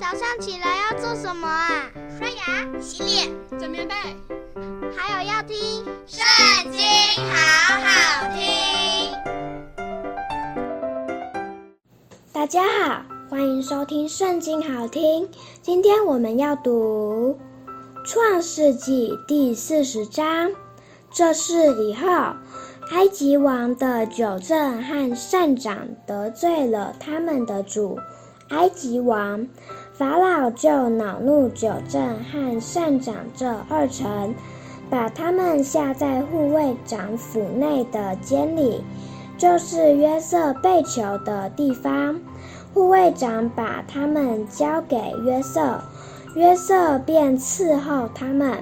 早上起来要做什么啊？刷牙、洗脸、整棉被，还有要听《圣经》，好好听。大家好，欢迎收听《圣经》，好听。今天我们要读《创世纪》第四十章。这是以后，埃及王的九正和善长得罪了他们的主。埃及王法老就恼怒酒政和善长这二臣，把他们下在护卫长府内的监里，就是约瑟被囚的地方。护卫长把他们交给约瑟，约瑟便伺候他们。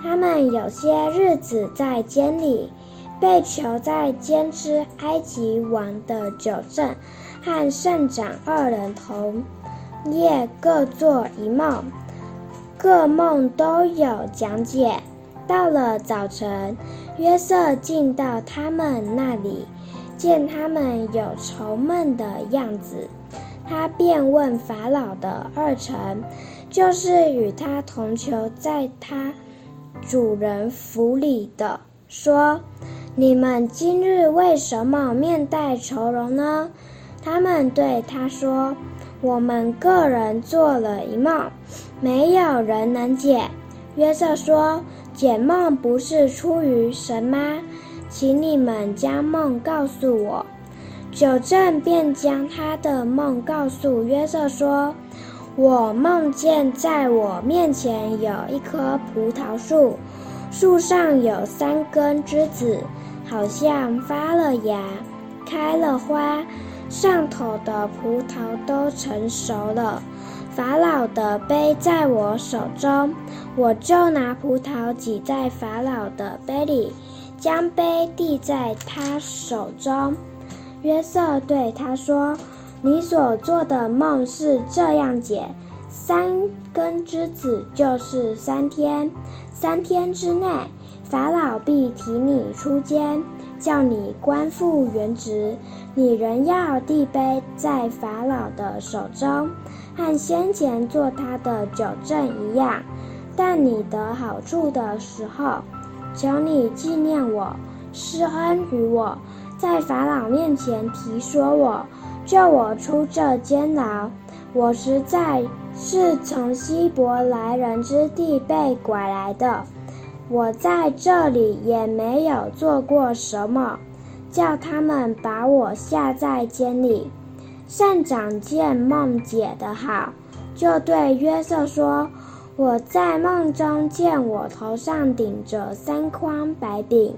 他们有些日子在监里，被囚在监之埃及王的酒政。和善长二人同夜各做一梦，各梦都有讲解。到了早晨，约瑟进到他们那里，见他们有愁闷的样子，他便问法老的二臣，就是与他同囚在他主人府里的，说：“你们今日为什么面带愁容呢？”他们对他说：“我们个人做了一梦，没有人能解。”约瑟说：“解梦不是出于神吗？请你们将梦告诉我。”九正便将他的梦告诉约瑟说：“我梦见在我面前有一棵葡萄树，树上有三根枝子，好像发了芽，开了花。”上头的葡萄都成熟了，法老的杯在我手中，我就拿葡萄挤在法老的杯里，将杯递在他手中。约瑟对他说：“你所做的梦是这样解：三根枝子就是三天，三天之内，法老必提你出监。”叫你官复原职，你仍要递杯在法老的手中，和先前做他的酒政一样。但你得好处的时候，求你纪念我，施恩于我，在法老面前提说我，救我出这监牢。我实在是从希伯来人之地被拐来的。我在这里也没有做过什么，叫他们把我下在监里。善长见梦解得好，就对约瑟说：“我在梦中见我头上顶着三筐白饼，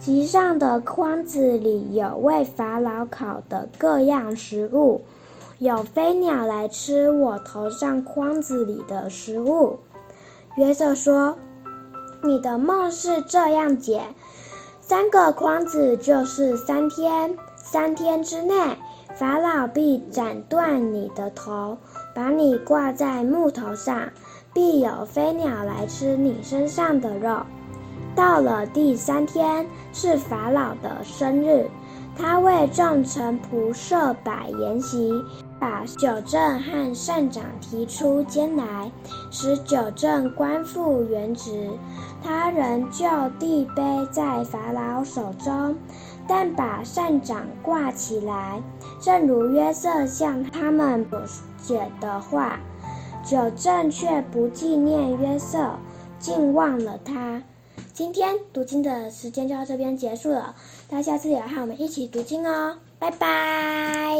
其上的筐子里有为法老烤的各样食物，有飞鸟来吃我头上筐子里的食物。”约瑟说。你的梦是这样解：三个筐子就是三天，三天之内，法老必斩断你的头，把你挂在木头上，必有飞鸟来吃你身上的肉。到了第三天，是法老的生日，他为众臣仆设摆筵席。把酒正和善长提出监来，使酒正官复原职。他仍旧递杯在法老手中，但把善长挂起来，正如约瑟向他们所解的话。酒正却不纪念约瑟，竟忘了他。今天读经的时间就到这边结束了，大家下次也和我们一起读经哦，拜拜。